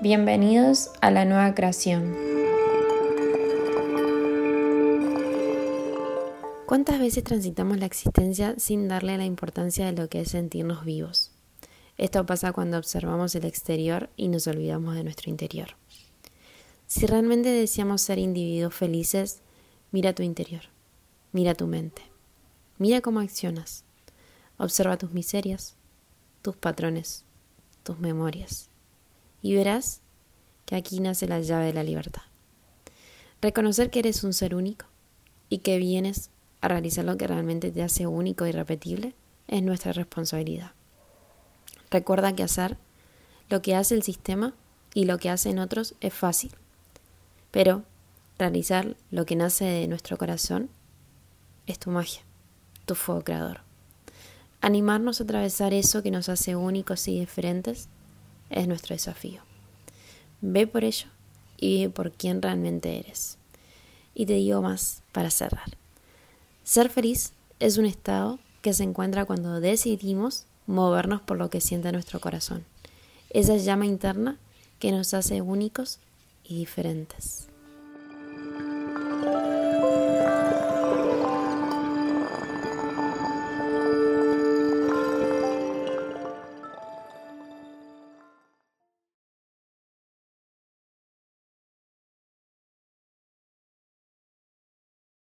Bienvenidos a la nueva creación. ¿Cuántas veces transitamos la existencia sin darle la importancia de lo que es sentirnos vivos? Esto pasa cuando observamos el exterior y nos olvidamos de nuestro interior. Si realmente deseamos ser individuos felices, mira tu interior, mira tu mente, mira cómo accionas, observa tus miserias, tus patrones, tus memorias y verás que aquí nace la llave de la libertad. Reconocer que eres un ser único y que vienes a realizar lo que realmente te hace único y repetible es nuestra responsabilidad. Recuerda que hacer lo que hace el sistema y lo que hacen otros es fácil, pero realizar lo que nace de nuestro corazón es tu magia, tu fuego creador. Animarnos a atravesar eso que nos hace únicos y diferentes es nuestro desafío. Ve por ello y vive por quien realmente eres. Y te digo más para cerrar. Ser feliz es un estado que se encuentra cuando decidimos movernos por lo que siente nuestro corazón. Esa llama interna que nos hace únicos y diferentes.